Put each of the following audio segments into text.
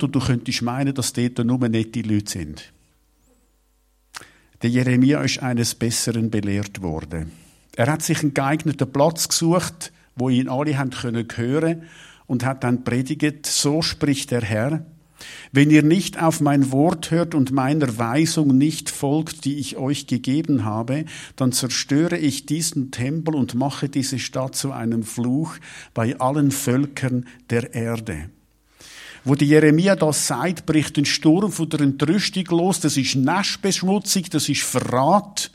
und du könntest meinen, dass dort nur nette Leute sind. Der Jeremia ist eines Besseren belehrt worden. Er hat sich einen geeigneten Platz gesucht, wo ihn alle haben können und hat dann predigt, so spricht der Herr, wenn ihr nicht auf mein Wort hört und meiner Weisung nicht folgt, die ich euch gegeben habe, dann zerstöre ich diesen Tempel und mache diese Stadt zu einem Fluch bei allen Völkern der Erde. Wo die Jeremia das sagt, bricht ein Sturm von der Entrüstung los. Das ist Naschbeschmutzung, das ist Verrat.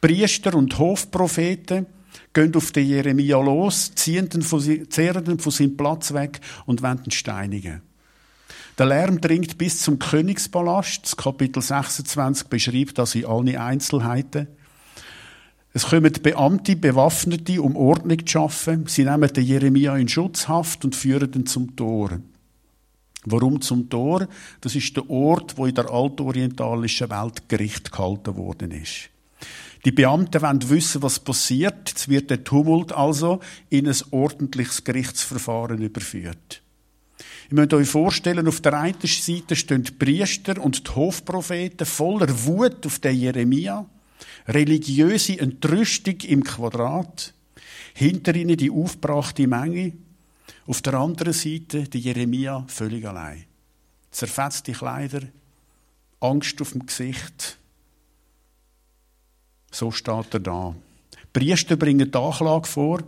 Priester und Hofpropheten gehen auf den Jeremia los, ziehen ihn von, zehren ihn von seinem Platz weg und wenden steinigen. Der Lärm dringt bis zum Königspalast. Das Kapitel 26 beschreibt das in allen Einzelheiten. Es kommen Beamte, Bewaffnete, um Ordnung zu schaffen. Sie nehmen den Jeremia in Schutzhaft und führen ihn zum Tor. Warum zum Tor? Das ist der Ort, wo in der altorientalischen Welt Gericht gehalten worden ist. Die Beamten wollen wissen, was passiert. Jetzt wird der Tumult also in ein ordentliches Gerichtsverfahren überführt. Ihr müsst euch vorstellen, auf der einen Seite stehen die Priester und die Hofpropheten voller Wut auf den Jeremia, religiöse Entrüstung im Quadrat, hinter ihnen die aufbrachte Menge, auf der anderen Seite die Jeremia völlig allein. Zerfetzte Kleider, Angst auf dem Gesicht. So steht er da. Priester bringen die Anklage vor.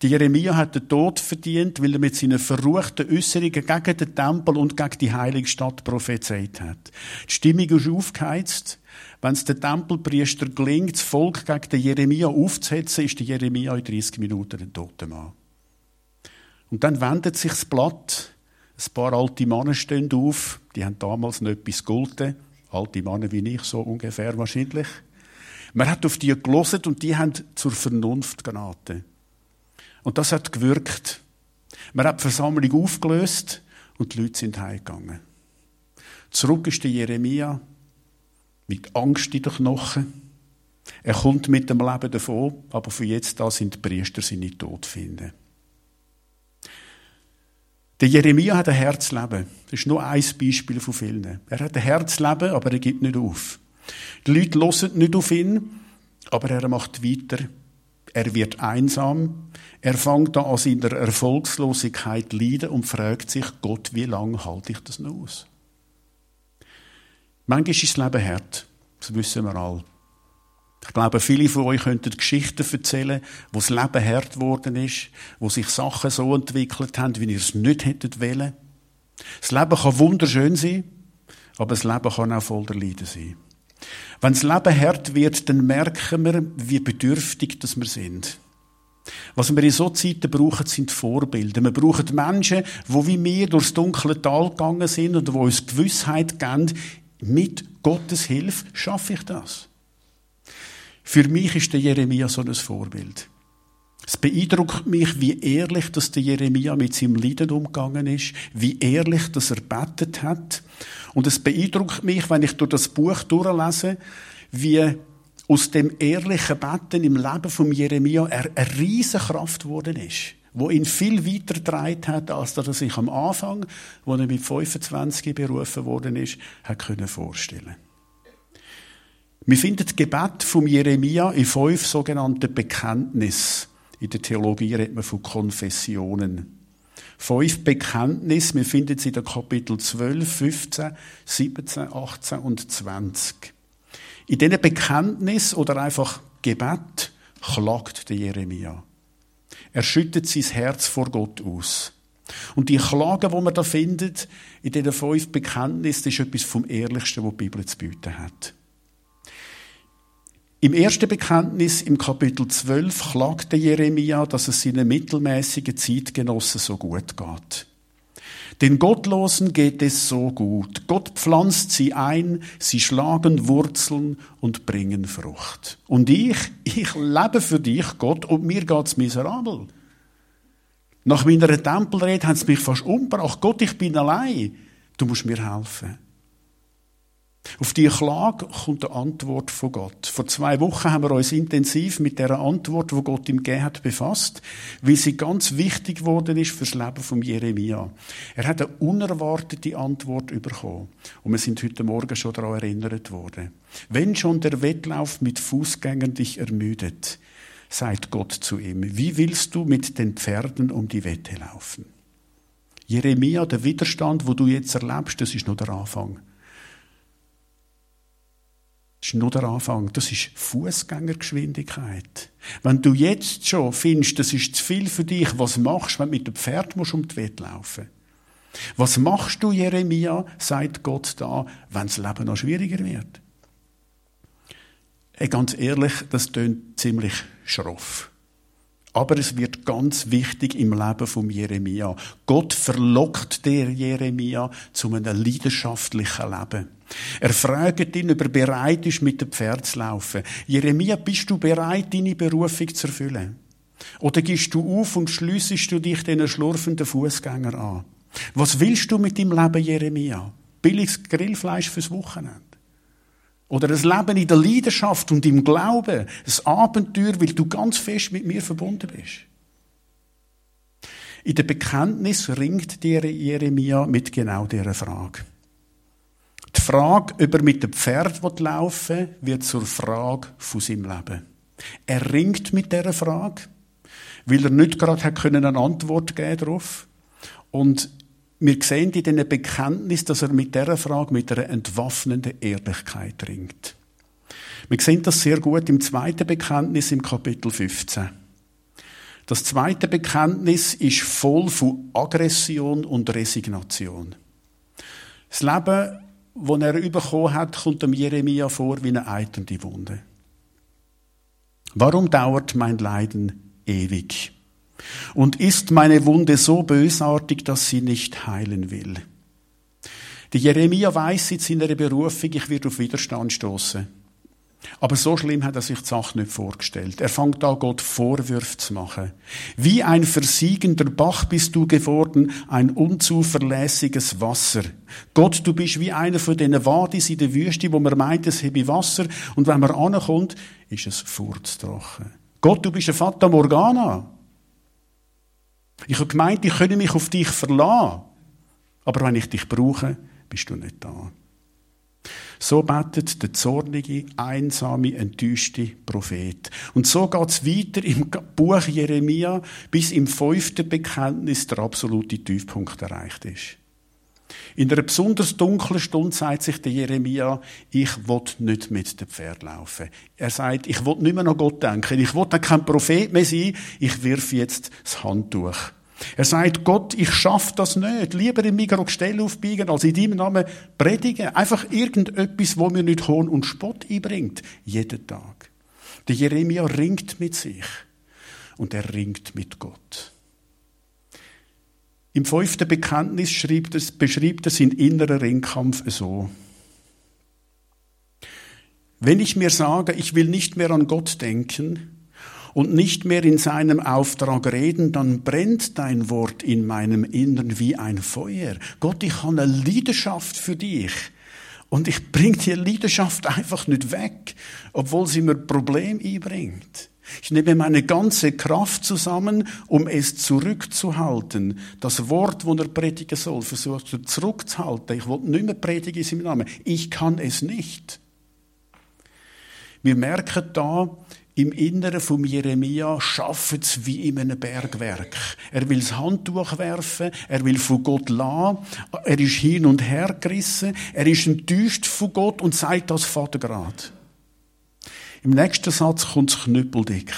Die Jeremia hat den Tod verdient, weil er mit seinen verruchten Äußerungen gegen den Tempel und gegen die heilige Stadt prophezeit hat. Die Stimmung ist aufgeheizt. Wenn es den Tempelpriester gelingt, das Volk gegen den Jeremia aufzuhetzen, ist der Jeremia in 30 Minuten ein toter Mann. Und dann wendet sich das Blatt. Ein paar alte Männer stehen auf. Die haben damals noch etwas gegolten. Alte Männer wie ich, so ungefähr wahrscheinlich. Man hat auf die gelesen und die haben zur Vernunft geraten. Und das hat gewirkt. Man hat die Versammlung aufgelöst und die Leute sind heimgegangen. Zurück ist der Jeremia mit Angst in den Knochen. Er kommt mit dem Leben davon, aber für jetzt da sind die Priester seine Tod finden. Der Jeremia hat ein Herzleben. Das ist nur ein Beispiel von vielen. Er hat ein Herzleben, aber er gibt nicht auf. Die Leute hören nicht auf ihn, aber er macht weiter er wird einsam. Er fängt an, an seiner Erfolgslosigkeit leiden und fragt sich, Gott, wie lange halte ich das noch aus? Manchmal ist das Leben hart. Das wissen wir alle. Ich glaube, viele von euch könnten Geschichten erzählen, wo das Leben hart geworden ist, wo sich Sachen so entwickelt haben, wie ihr es nicht hättet wollen. Das Leben kann wunderschön sein, aber das Leben kann auch voller Leiden sein. Wenn das Leben hart wird, dann merken wir, wie bedürftig das wir sind. Was wir in so Zeiten brauchen, sind Vorbilder. Wir brauchen Menschen, die wie wir durchs dunkle Tal gegangen sind und die uns Gewissheit geben, mit Gottes Hilfe schaffe ich das. Für mich ist der Jeremia so ein Vorbild. Es beeindruckt mich, wie ehrlich dass der Jeremia mit seinem Leiden umgegangen ist, wie ehrlich dass er betet hat. Und es beeindruckt mich, wenn ich durch das Buch durchlese, wie aus dem ehrlichen Betten im Leben von Jeremia er eine riesige Kraft geworden ist, wo ihn viel weiter getragen hat, als er sich am Anfang, wo er mit 25 berufen worden ist, hat können. Wir finden das Gebet von Jeremia in fünf sogenannten Bekenntnissen. In der Theologie redet man von Konfessionen. Fünf Bekenntnisse, wir finden sie in den Kapitel 12, 15, 17, 18 und 20. In diesen Bekenntnis oder einfach Gebet klagt der Jeremia. Er schüttet sein Herz vor Gott aus. Und die Klage, die man da findet, in diesen fünf Bekenntnissen, ist etwas vom Ehrlichsten, was die Bibel zu bieten hat. Im ersten Bekenntnis im Kapitel 12 klagte Jeremia, dass es seinen mittelmäßigen Zeitgenossen so gut geht. Den Gottlosen geht es so gut. Gott pflanzt sie ein, sie schlagen Wurzeln und bringen Frucht. Und ich, ich lebe für dich, Gott, und mir geht's miserabel. Nach meiner Tempelrede haben sie mich fast umgebracht. Gott, ich bin allein. Du musst mir helfen. Auf die Klage kommt eine Antwort von Gott. Vor zwei Wochen haben wir uns intensiv mit der Antwort, wo Gott ihm gegeben hat, befasst, weil sie ganz wichtig geworden ist fürs Leben von Jeremia. Er hat eine unerwartete Antwort bekommen. Und wir sind heute Morgen schon daran erinnert worden. Wenn schon der Wettlauf mit Fußgängern dich ermüdet, sagt Gott zu ihm, wie willst du mit den Pferden um die Wette laufen? Jeremia, der Widerstand, wo du jetzt erlebst, das ist nur der Anfang. Das ist nur der Anfang. Das ist Fußgängergeschwindigkeit. Wenn du jetzt schon findest, das ist zu viel für dich, was machst du, wenn du mit dem Pferd musst um die Wette laufen? Was machst du, Jeremia, sagt Gott da, wenn das Leben noch schwieriger wird? Hey, ganz ehrlich, das tönt ziemlich schroff. Aber es wird ganz wichtig im Leben von Jeremia. Gott verlockt der Jeremia zu einem leidenschaftlichen Leben. Er fragt ihn, ob er bereit ist, mit dem Pferd zu laufen. Jeremia, bist du bereit, deine Berufung zu erfüllen? Oder gehst du auf und schliessest du dich den schlurfenden Fußgänger an? Was willst du mit deinem Leben, Jeremia? Billiges Grillfleisch fürs Wochenende? Oder ein Leben in der Leidenschaft und im Glauben. Ein Abenteuer, weil du ganz fest mit mir verbunden bist. In der Bekenntnis ringt dir Jeremia mit genau dieser Frage. Die Frage, ob er mit dem Pferd laufen will, wird zur Frage von seinem Leben. Er ringt mit dieser Frage, weil er nicht gerade eine Antwort geben darauf. Und wir sehen in diesem Bekenntnis, dass er mit dieser Frage mit einer entwaffnenden Ehrlichkeit ringt. Wir sehen das sehr gut im zweiten Bekenntnis im Kapitel 15. Das zweite Bekenntnis ist voll von Aggression und Resignation. Das Leben, das er bekommen hat, kommt dem Jeremia vor wie eine eiternde Wunde. Warum dauert mein Leiden ewig? Und ist meine Wunde so bösartig, dass sie nicht heilen will? Die Jeremia weiß in seiner Berufung, ich werde auf Widerstand stoßen. Aber so schlimm hat er sich die Sache nicht vorgestellt. Er fängt an, Gott Vorwürfe zu machen. Wie ein versiegender Bach bist du geworden, ein unzuverlässiges Wasser. Gott, du bist wie einer von diesen Wadis in der Wüste, wo man meint, es habe Wasser, und wenn man ankommt, ist es furztrocken. Gott, du bist ein Fata Morgana. Ich habe gemeint, ich könne mich auf dich verlassen. Aber wenn ich dich brauche, bist du nicht da. So betet der zornige, einsame, enttäuschte Prophet. Und so geht es weiter im Buch Jeremia, bis im fünften Bekenntnis der absolute Tiefpunkt erreicht ist. In einer besonders dunklen Stunde sagt sich der Jeremia, ich will nicht mit dem Pferd laufen. Er sagt, ich will nicht mehr an Gott denken. Ich will kein Prophet mehr sein. Ich wirf jetzt das Handtuch. Er sagt, Gott, ich schaff das nicht. Lieber im Mikro Gestell aufbiegen, als in deinem Namen predigen. Einfach irgendetwas, wo mir nicht Hohn und Spott einbringt. Jeden Tag. Der Jeremia ringt mit sich. Und er ringt mit Gott. Im fünften Bekenntnis es, beschreibt er seinen inneren Ringkampf so. Wenn ich mir sage, ich will nicht mehr an Gott denken und nicht mehr in seinem Auftrag reden, dann brennt dein Wort in meinem Innern wie ein Feuer. Gott, ich habe eine Leidenschaft für dich. Und ich bringe die Leidenschaft einfach nicht weg, obwohl sie mir Problem einbringt. Ich nehme meine ganze Kraft zusammen, um es zurückzuhalten. Das Wort, das er predigen soll, versucht er zurückzuhalten. Ich will nicht mehr predigen in seinem Namen. Ich kann es nicht. Wir merken da, im Inneren von Jeremia schafft es wie in einem Bergwerk. Er will das Handtuch werfen, er will von Gott lassen, er ist hin und her gerissen, er ist enttäuscht von Gott und sagt das Vatergrad. Im nächsten Satz kommt es knüppeldick.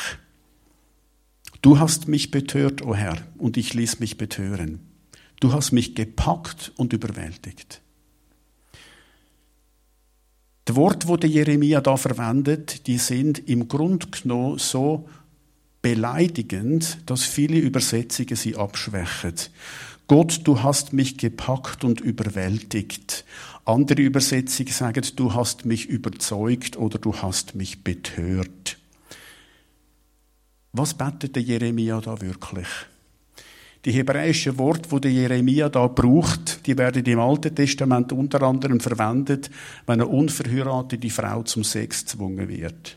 Du hast mich betört, o oh Herr, und ich ließ mich betören. Du hast mich gepackt und überwältigt. Die Worte, die Jeremia da verwendet, die sind im Grunde genommen so beleidigend, dass viele Übersetzungen sie abschwächen. Gott, du hast mich gepackt und überwältigt. Andere Übersetzungen sagen, du hast mich überzeugt oder du hast mich betört. Was betet der Jeremia da wirklich? Die hebräischen Worte, die der Jeremia da braucht, die werden im Alten Testament unter anderem verwendet, wenn eine unverheiratete Frau zum Sex gezwungen wird.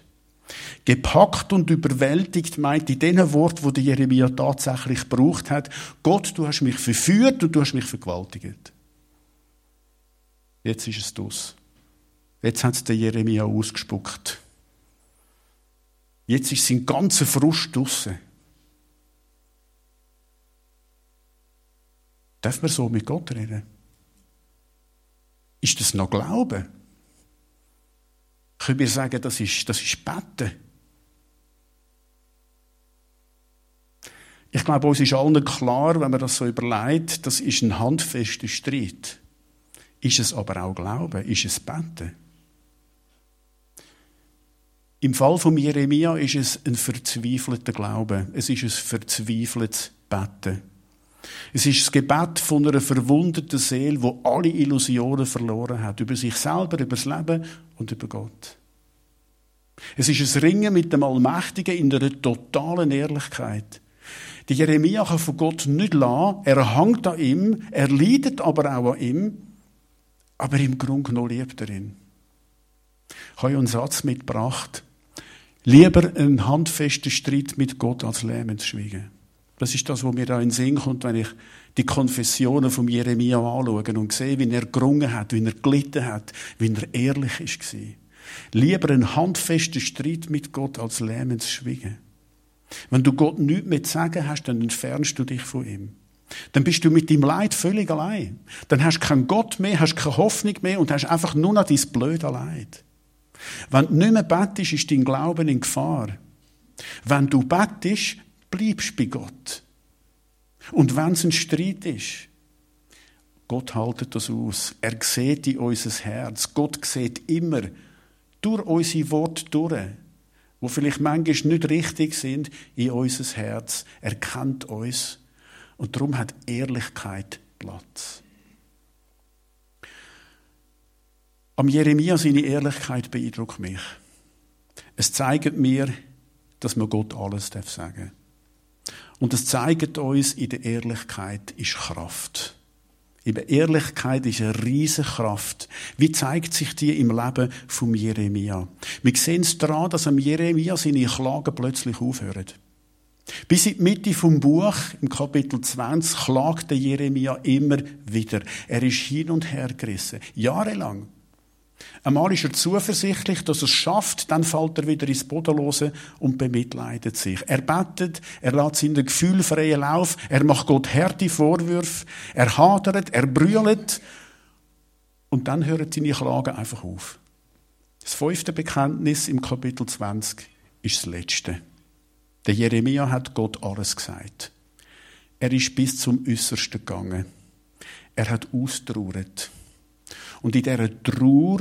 Gepackt und überwältigt meint in den Wort, wo der Jeremia tatsächlich gebraucht hat, Gott, du hast mich verführt und du hast mich vergewaltigt. Jetzt ist es das. Jetzt hat es der Jeremia ausgespuckt. Jetzt ist sein ganzer Frust draussen. Darf man so mit Gott reden? Ist das noch Glauben? Können wir sagen, das ist, das ist Betten? Ich glaube, uns ist allen klar, wenn man das so überlegt, das ist ein handfester Streit. Ist es aber auch Glauben? Ist es Betten? Im Fall von Jeremia ist es ein verzweifelter Glaube. Es ist ein verzweifeltes Betten. Es ist das Gebet von einer verwundeten Seele, wo alle Illusionen verloren hat. Über sich selber, über das Leben und über Gott. Es ist ein Ringen mit dem Allmächtigen in einer totalen Ehrlichkeit. Die Jeremia kann von Gott nicht lassen. Er hängt an ihm. Er leidet aber auch an ihm. Aber im Grunde genommen liebt er ihn. Ich habe einen Satz mitgebracht. Lieber einen handfesten Streit mit Gott als lähmend schweigen. Das ist das, was mir da in den Sinn kommt, wenn ich die Konfessionen von Jeremia anschaue und sehe, wie er gerungen hat, wie er gelitten hat, wie er ehrlich war. Lieber einen handfesten Streit mit Gott als lähmendes Schweigen. Wenn du Gott nichts mehr zu sagen hast, dann entfernst du dich von ihm. Dann bist du mit deinem Leid völlig allein. Dann hast du keinen Gott mehr, hast keine Hoffnung mehr und hast einfach nur noch dein blöde Leid. Wenn du nicht mehr bettest, ist dein Glauben in Gefahr. Wenn du bettest, bleibst bei Gott. Und wenn es ein Streit ist, Gott haltet das aus. Er sieht in unser Herz. Gott sieht immer durch unsere Worte durch, wo vielleicht manchmal nicht richtig sind, in unser Herz. Er kennt uns. Und darum hat Ehrlichkeit Platz. Am Jeremia seine Ehrlichkeit beeindruckt mich. Es zeigt mir, dass man Gott alles sagen darf und es zeigt uns, in der Ehrlichkeit ist Kraft. In der Ehrlichkeit ist eine riesige Kraft. Wie zeigt sich die im Leben von Jeremia? Wir sehen es daran, dass am Jeremia seine Klagen plötzlich aufhören. Bis in die Mitte vom Buch, im Kapitel 20, klagt der Jeremia immer wieder. Er ist hin und her gerissen. Jahrelang. Einmal ist er zuversichtlich, dass er es schafft, dann fällt er wieder ins Bodenlose und bemitleidet sich. Er betet, er lässt seinen Gefühl freien Lauf, er macht Gott harte Vorwürfe, er hadert, er brüllt und dann hören seine Klagen einfach auf. Das fünfte Bekenntnis im Kapitel 20 ist das letzte. Der Jeremia hat Gott alles gesagt. Er ist bis zum Äußersten gegangen. Er hat austrauert. Und in dieser Trauer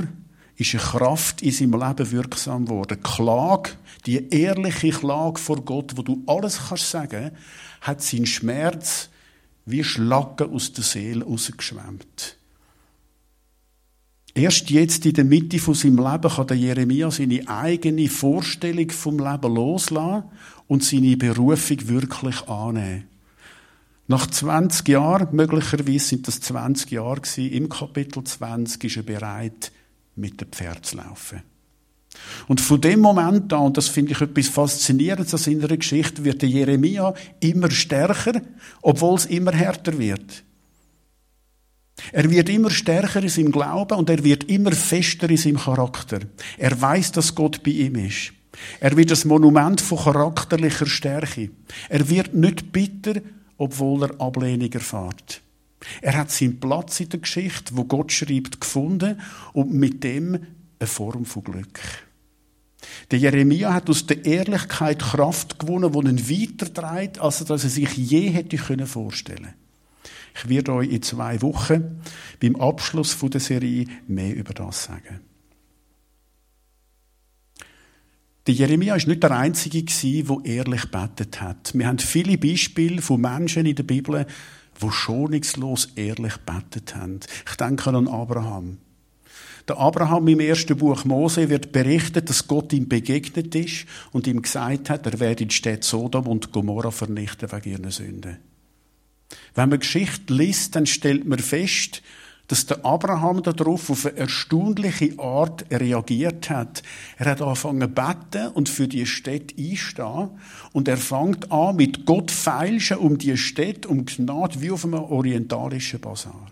ist eine Kraft in seinem Leben wirksam geworden. Klage, die ehrliche Klage vor Gott, wo du alles kannst sagen, hat seinen Schmerz wie Schlacken aus der Seele rausgeschwemmt. Erst jetzt in der Mitte von seinem Leben kann der Jeremia seine eigene Vorstellung vom Leben loslassen und seine Berufung wirklich annehmen. Nach 20 Jahren, möglicherweise sind das 20 Jahre gewesen, im Kapitel 20 ist er bereit, mit dem Pferd zu laufen. Und von dem Moment an, und das finde ich etwas Faszinierendes an seiner Geschichte, wird der Jeremia immer stärker, obwohl es immer härter wird. Er wird immer stärker in seinem Glauben und er wird immer fester in seinem Charakter. Er weiß, dass Gott bei ihm ist. Er wird das Monument von charakterlicher Stärke. Er wird nicht bitter obwohl er Ablehnung erfährt. Er hat seinen Platz in der Geschichte, wo Gott schreibt, gefunden und mit dem eine Form von Glück. Der Jeremia hat aus der Ehrlichkeit Kraft gewonnen, die ihn weitertreibt, als er sich je hätte vorstellen können. Ich werde euch in zwei Wochen beim Abschluss der Serie mehr über das sagen. Der Jeremia ist nicht der Einzige der ehrlich betet hat. Wir haben viele Beispiele von Menschen in der Bibel, die schonungslos ehrlich betet haben. Ich denke an Abraham. Der Abraham im ersten Buch Mose wird berichtet, dass Gott ihm begegnet ist und ihm gesagt hat, er werde die Städte Sodom und Gomorra vernichten wegen ihren Sünden. Wenn man Geschichte liest, dann stellt man fest, dass der Abraham darauf auf eine erstaunliche Art reagiert hat. Er hat angefangen zu beten und für die Städte einstehen. Und er fängt an mit Gott feilschen um die Städte, um Gnade wie auf einem orientalischen Basar.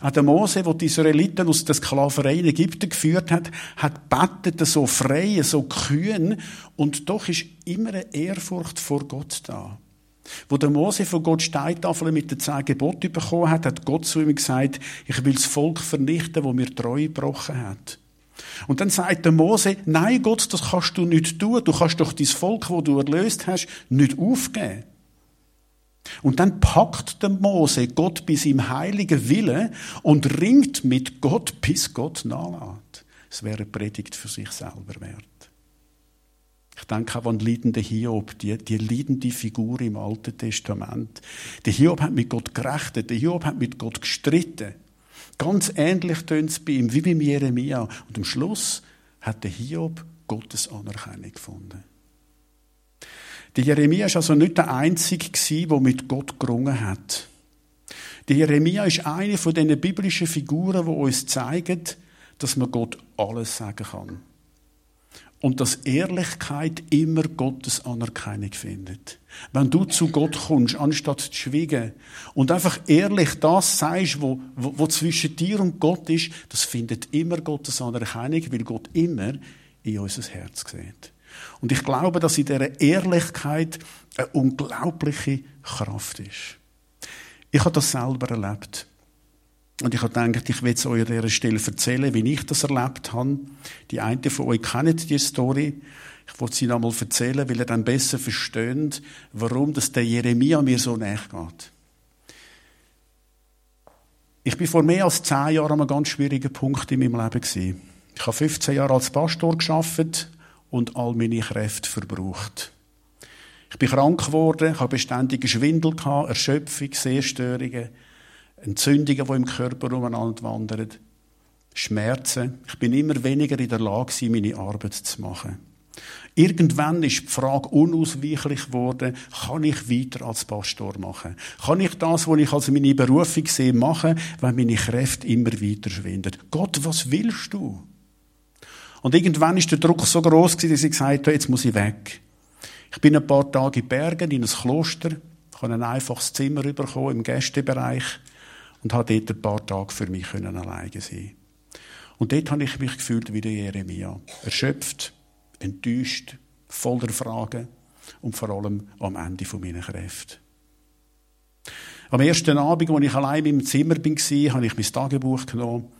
Auch der Mose, der die Israeliten aus der Sklaverei in Ägypten geführt hat, hat betet so frei, so kühn. Und doch ist immer eine Ehrfurcht vor Gott da. Wo der Mose von Gott Steintafeln mit den zehn Geboten bekommen hat, hat Gott zu ihm gesagt, ich will das Volk vernichten, wo mir treu gebrochen hat. Und dann sagt der Mose, nein Gott, das kannst du nicht tun. Du kannst doch dein Volk, wo du erlöst hast, nicht aufgeben. Und dann packt der Mose Gott bis im heiligen Wille und ringt mit Gott, bis Gott nachlässt. Es wäre eine Predigt für sich selber wert. Ich denke auch an den leidenden Hiob, die, die leidende Figur im Alten Testament. Der Hiob hat mit Gott gerechnet, der Hiob hat mit Gott gestritten. Ganz ähnlich tönt es bei ihm, wie bei Jeremia. Und am Schluss hat der Hiob Gottes Anerkennung gefunden. Der Jeremia ist also nicht der Einzige der mit Gott gerungen hat. Der Jeremia ist eine von diesen biblischen Figuren, die uns zeigen, dass man Gott alles sagen kann und dass Ehrlichkeit immer Gottes Anerkennung findet. Wenn du zu Gott kommst, anstatt zu schweigen und einfach ehrlich das sagst, wo, wo, wo zwischen dir und Gott ist, das findet immer Gottes Anerkennung, weil Gott immer in unser Herz sieht. Und ich glaube, dass in dieser Ehrlichkeit eine unglaubliche Kraft ist. Ich habe das selber erlebt. Und ich habe gedacht, ich will es euch an dieser Stelle erzählen, wie ich das erlebt habe. Die einen von euch kennen die Story. Ich wollte sie noch einmal erzählen, weil ihr dann besser versteht, warum das der Jeremia mir so nachgeht. Ich bin vor mehr als zehn Jahren an einem ganz schwierigen Punkt in meinem Leben gewesen. Ich habe 15 Jahre als Pastor geschafft und all meine Kräfte verbraucht. Ich bin krank geworden, habe beständige Schwindel gehabt, Erschöpfung, Sehstörungen. Entzündungen, die im Körper umeinander wandern, Schmerzen. Ich bin immer weniger in der Lage, meine Arbeit zu machen. Irgendwann ist die Frage unausweichlich geworden, kann ich weiter als Pastor machen? Kann ich das, was ich als meine Berufung sehe, machen, wenn meine Kräfte immer weiter schwinden? Gott, was willst du? Und irgendwann ist der Druck so groß gewesen, dass ich gesagt habe, jetzt muss ich weg. Ich bin ein paar Tage in Bergen, in ein Kloster, ich habe ein einfaches Zimmer bekommen im Gästebereich und habe dort ein paar Tage für mich können alleine sein. Und dort habe ich mich gefühlt wie der Jeremia. Erschöpft, enttäuscht, voller Fragen und vor allem am Ende meiner Kräfte. Am ersten Abend, als ich allein im Zimmer war, habe ich mein Tagebuch genommen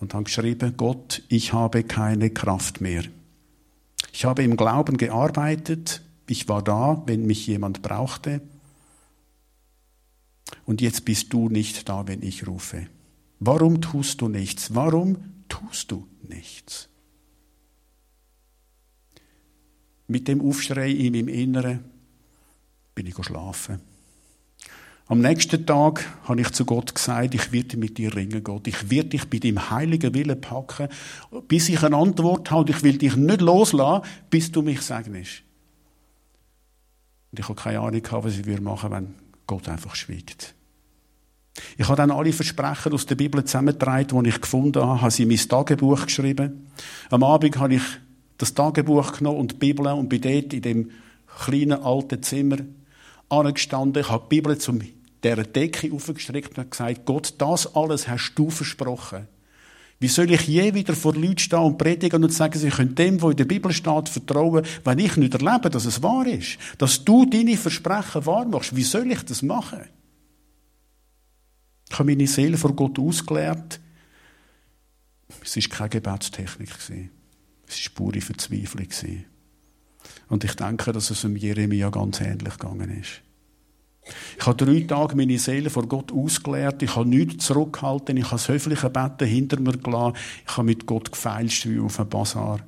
und habe geschrieben, Gott, ich habe keine Kraft mehr. Ich habe im Glauben gearbeitet, ich war da, wenn mich jemand brauchte, und jetzt bist du nicht da, wenn ich rufe. Warum tust du nichts? Warum tust du nichts? Mit dem Aufschrei in meinem Inneren bin ich schlafen. Am nächsten Tag habe ich zu Gott gesagt, ich werde mit dir ringen, Gott. Ich werde dich bei deinem heiligen Willen packen, bis ich eine Antwort habe. Ich will dich nicht loslassen, bis du mich segnest. Und ich habe keine Ahnung, was ich machen würde, wenn Gott einfach schweigt. Ich habe dann alle Versprechen aus der Bibel zusammengetragen, die ich gefunden habe, habe sie in mein Tagebuch geschrieben. Am Abend habe ich das Tagebuch genommen und die Bibel und bin dort in dem kleinen alten Zimmer angestanden. Ich habe die Bibel zu dieser Decke aufgestreckt und gesagt, Gott, das alles hast du versprochen. Wie soll ich je wieder vor Leuten stehen und predigen und sagen, sie können dem, was in der Bibel steht, vertrauen, wenn ich nicht erlebe, dass es wahr ist? Dass du deine Versprechen wahr machst. Wie soll ich das machen? Ich habe meine Seele vor Gott ausgeleert. Es war keine Gebetstechnik. Es war pure Verzweiflung. Und ich denke, dass es um Jeremia ganz ähnlich gegangen ist. Ich habe drei Tage meine Seele vor Gott ausgeleert. Ich habe nichts zurückgehalten. Ich habe das höfliche Betten hinter mir gelassen. Ich habe mit Gott gefeilscht wie auf einem Bazar.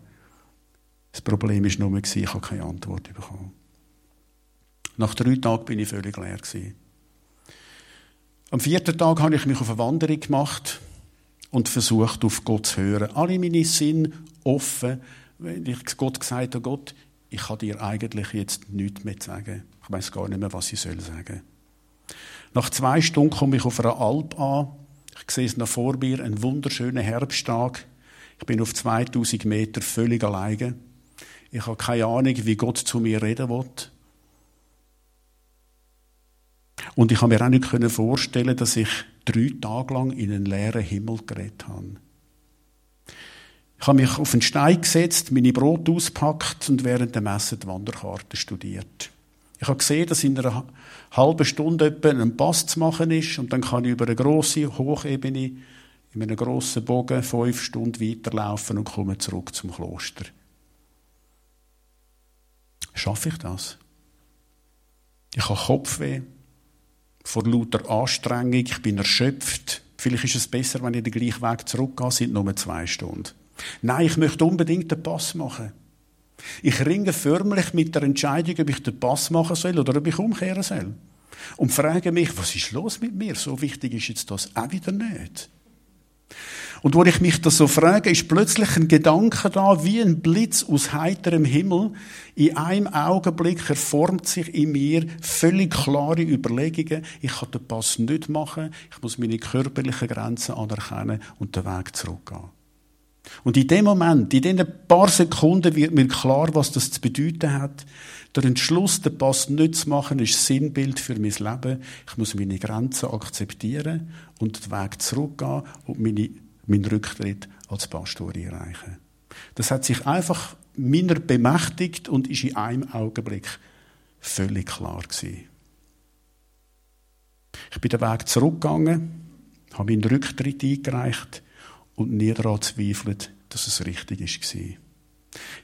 Das Problem war nur, ich habe keine Antwort bekommen. Nach drei Tagen bin ich völlig leer. Am vierten Tag habe ich mich auf eine Wanderung gemacht und versucht, auf Gott zu hören. Alle meine Sinne offen, wenn ich Gott gesagt habe, Gott, ich kann dir eigentlich jetzt nichts mehr sagen. Ich weiß gar nicht mehr, was ich soll sagen. Nach zwei Stunden komme ich auf einer Alp an. Ich sehe es noch vor mir, einen wunderschönen Herbsttag. Ich bin auf 2000 Meter völlig alleine. Ich habe keine Ahnung, wie Gott zu mir reden will. Und ich habe mir auch nicht vorstellen dass ich drei Tage lang in einen leeren Himmel geredet habe. Ich habe mich auf einen Stein gesetzt, meine Brot auspackt und während der Messe die Wanderkarte studiert. Ich habe gesehen, dass in einer halben Stunde etwa ein Pass zu machen ist und dann kann ich über eine grosse Hochebene in einem grossen Bogen fünf Stunden weiterlaufen und komme zurück zum Kloster. Schaffe ich das? Ich habe Kopfweh vor lauter Anstrengung, ich bin erschöpft. Vielleicht ist es besser, wenn ich den gleichen Weg zurückgehe, sind nur zwei Stunden. Nein, ich möchte unbedingt den Pass machen. Ich ringe förmlich mit der Entscheidung, ob ich den Pass machen soll oder ob ich umkehren soll. Und frage mich, was ist los mit mir? So wichtig ist jetzt das auch wieder nicht. Und wo ich mich das so frage, ist plötzlich ein Gedanke da, wie ein Blitz aus heiterem Himmel. In einem Augenblick erformt sich in mir völlig klare Überlegungen. Ich kann den Pass nicht machen. Ich muss meine körperlichen Grenzen anerkennen und den Weg zurückgehen. Und in dem Moment, in diesen paar Sekunden wird mir klar, was das zu bedeuten hat. Der Entschluss, den Pass nicht zu machen, ist Sinnbild für mein Leben. Ich muss meine Grenzen akzeptieren und den Weg zurückgehen und meine meinen Rücktritt als Pastor erreichen. Das hat sich einfach meiner bemächtigt und ist in einem Augenblick völlig klar gewesen. Ich bin den Weg zurückgegangen, habe meinen Rücktritt eingereicht und nie daran zweifelt, dass es richtig war.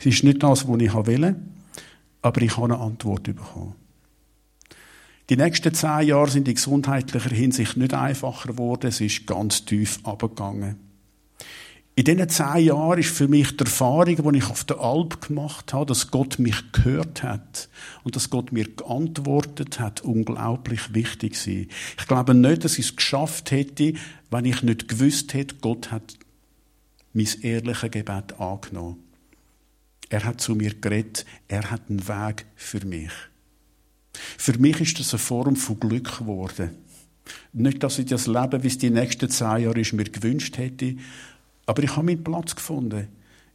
Es ist nicht das, was ich wollte, aber ich habe eine Antwort bekommen. Die nächsten zehn Jahre sind in gesundheitlicher Hinsicht nicht einfacher geworden, es ist ganz tief abgegangen. In diesen zehn Jahren ist für mich die Erfahrung, die ich auf der Alp gemacht habe, dass Gott mich gehört hat und dass Gott mir geantwortet hat, unglaublich wichtig gewesen. Ich glaube nicht, dass ich es geschafft hätte, wenn ich nicht gewusst hätte, Gott hat mein ehrliches Gebet angenommen. Er hat zu mir geredet, er hat einen Weg für mich. Für mich ist das eine Form von Glück geworden. Nicht, dass ich das Leben, wie es die nächsten zehn Jahre ist, mir gewünscht hätte, aber ich habe meinen Platz gefunden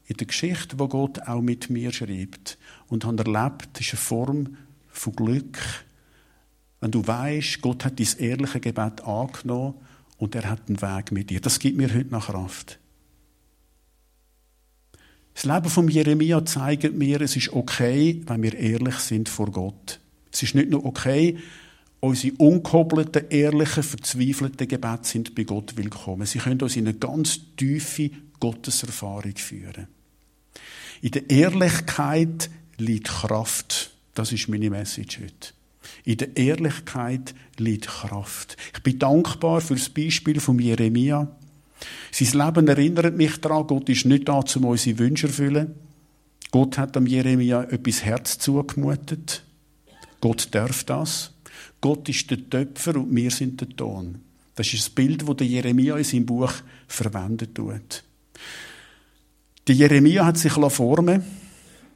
in der Geschichte, wo Gott auch mit mir schreibt. Und habe erlebt, das ist eine Form von Glück. Wenn du weißt, Gott hat dein ehrliche Gebet angenommen und er hat einen Weg mit dir. Das gibt mir heute noch Kraft. Das Leben von Jeremia zeigt mir, es ist okay, wenn wir ehrlich sind vor Gott. Es ist nicht nur okay, Unsere ungehobelten, ehrlichen, verzweifelten Gebete sind bei Gott willkommen. Sie können uns in eine ganz tiefe Gotteserfahrung führen. In der Ehrlichkeit liegt Kraft. Das ist meine Message heute. In der Ehrlichkeit liegt Kraft. Ich bin dankbar für das Beispiel von Jeremia. Sein Leben erinnert mich daran, Gott ist nicht da, um unsere Wünsche zu erfüllen. Gott hat dem Jeremia etwas Herz zugemutet. Gott darf das. Gott ist der Töpfer und wir sind der Ton. Das ist das Bild, das Jeremia in seinem Buch verwendet tut. Der Jeremia hat sich formen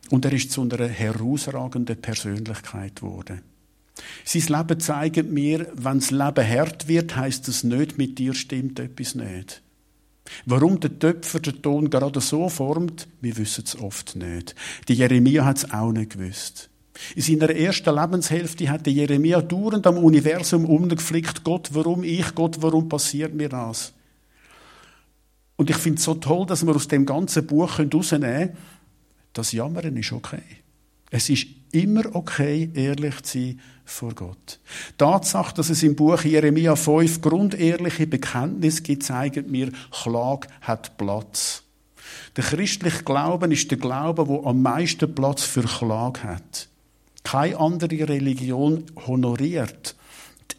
und er ist zu einer herausragenden Persönlichkeit geworden. Sein Leben zeigt mir, wenn das Leben hart wird, heißt das nicht, mit dir stimmt etwas nicht. Warum der Töpfer den Ton gerade so formt, wir wissen es oft nicht. Die Jeremia hat es auch nicht gewusst. In seiner ersten Lebenshälfte hatte Jeremia dauernd am Universum umgeflickt, Gott, warum ich, Gott, warum passiert mir das? Und ich finde es so toll, dass wir aus dem ganzen Buch herausnehmen können, das Jammern ist okay. Es ist immer okay, ehrlich zu sein vor Gott. Die Tatsache, dass es im Buch Jeremia fünf grundehrliche Bekenntnisse gibt, zeigt mir, Klage hat Platz. Der christliche Glauben ist der Glaube, der am meisten Platz für Klage hat. Keine andere Religion honoriert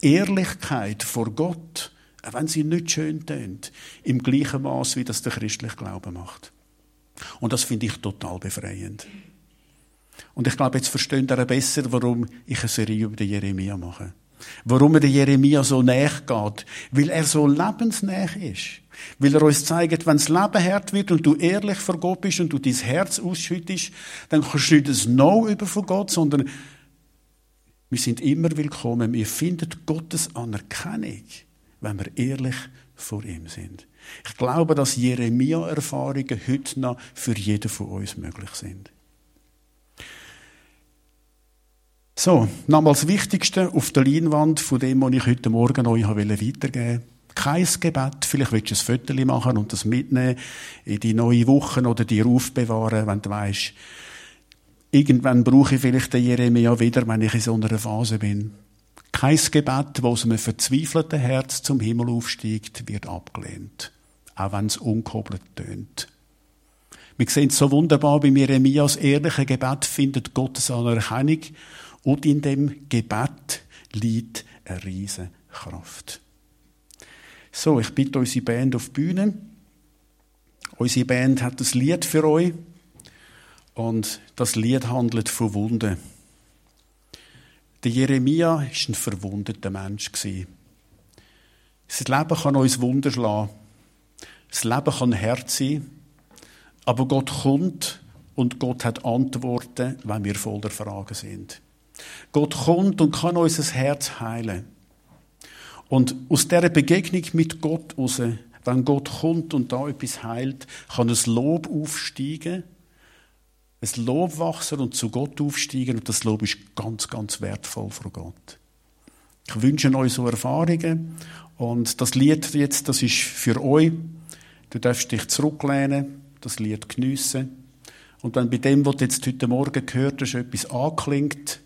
die Ehrlichkeit vor Gott, auch wenn sie nicht schön tönt, im gleichen Maß, wie das der christliche Glaube macht. Und das finde ich total befreiend. Und ich glaube, jetzt versteht ihr besser, warum ich eine Serie über den Jeremia mache. Warum er den Jeremia so näher geht. Weil er so lebensnäher ist. Weil er uns zeigt, wenn das Leben hart wird und du ehrlich vor Gott bist und du dein Herz ausschüttest, dann kannst du nicht das No über von Gott, sondern Wir sind immer willkommen. Wir finden Gottes Anerkennung, wenn wir ehrlich vor ihm sind. Ich glaube, dass Jeremia-Erfahrungen heute noch für jeden von uns möglich sind. So, nochmals das Wichtigste auf der Leinwand von dem, was ich heute Morgen euch weitergeben wollte. Kein Gebet, vielleicht willst du ein Foto machen und das mitnehmen in die neue Woche oder die aufbewahren, wenn du weißt, irgendwann brauche ich vielleicht den Jeremia wieder, wenn ich in so einer Phase bin. Kein Gebet, wo aus einem verzweifelten Herz zum Himmel aufsteigt, wird abgelehnt. Auch wenn es unkobelt tönt. Wir sehen es so wunderbar bei Jeremias ehrliche Gebet findet Gottes Anerkennung und in dem Gebet liegt eine riesige Kraft. So, ich bitte unsere Band auf die Bühne. Unsere Band hat das Lied für euch. Und das Lied handelt von Wunden. Der Jeremia war ein verwundeter Mensch. Das Leben kann uns Wunder schlagen. Das Leben kann hart sein. Aber Gott kommt und Gott hat Antworten, wenn wir voller Fragen sind. Gott kommt und kann unser Herz heilen. Und aus dieser Begegnung mit Gott raus, wenn Gott kommt und da etwas heilt, kann ein Lob aufsteigen, ein Lob wachsen und zu Gott aufsteigen und das Lob ist ganz, ganz wertvoll für Gott. Ich wünsche euch so Erfahrungen und das Lied jetzt, das ist für euch. Du darfst dich zurücklehnen, das Lied geniessen. Und wenn bei dem, was du jetzt heute Morgen gehört hast, etwas anklingt,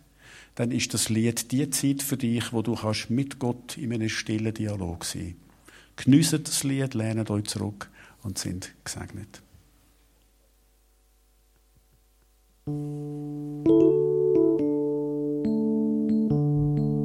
dann ist das Lied die Zeit für dich, wo du kannst mit Gott in einem stillen Dialog sein. Geniessen das Lied, lehnt euch zurück und sind gesegnet.